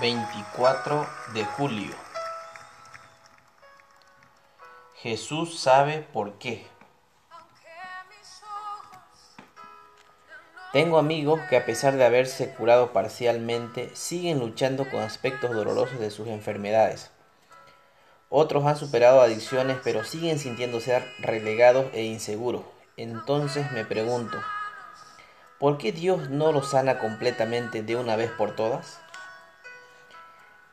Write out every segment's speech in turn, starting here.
24 de julio. Jesús sabe por qué. Tengo amigos que a pesar de haberse curado parcialmente, siguen luchando con aspectos dolorosos de sus enfermedades. Otros han superado adicciones pero siguen sintiéndose relegados e inseguros. Entonces me pregunto, ¿por qué Dios no los sana completamente de una vez por todas?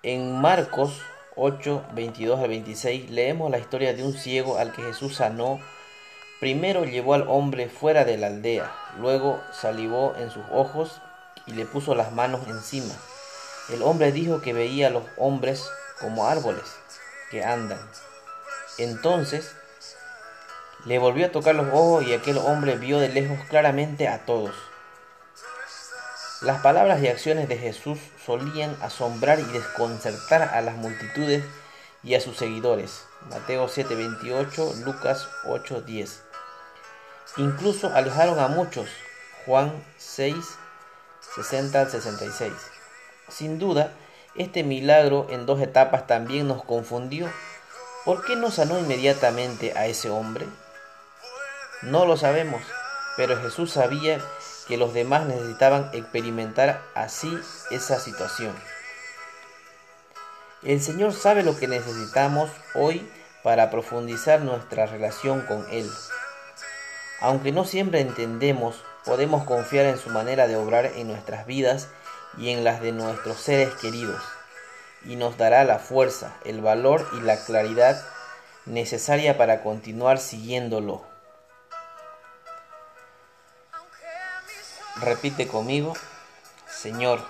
En Marcos 8, 22 al 26 leemos la historia de un ciego al que Jesús sanó. Primero llevó al hombre fuera de la aldea, luego salivó en sus ojos y le puso las manos encima. El hombre dijo que veía a los hombres como árboles que andan. Entonces le volvió a tocar los ojos y aquel hombre vio de lejos claramente a todos. Las palabras y acciones de Jesús solían asombrar y desconcertar a las multitudes y a sus seguidores. Mateo 7:28, Lucas 8:10. Incluso alejaron a muchos. Juan 6, 60 al 66. Sin duda, este milagro en dos etapas también nos confundió. ¿Por qué no sanó inmediatamente a ese hombre? No lo sabemos, pero Jesús sabía que los demás necesitaban experimentar así esa situación. El Señor sabe lo que necesitamos hoy para profundizar nuestra relación con Él. Aunque no siempre entendemos, podemos confiar en su manera de obrar en nuestras vidas y en las de nuestros seres queridos, y nos dará la fuerza, el valor y la claridad necesaria para continuar siguiéndolo. Repite conmigo, Señor,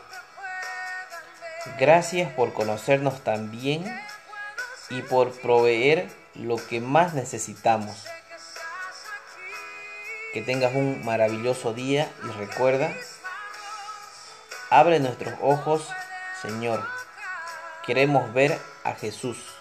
gracias por conocernos tan bien y por proveer lo que más necesitamos. Que tengas un maravilloso día y recuerda, abre nuestros ojos, Señor. Queremos ver a Jesús.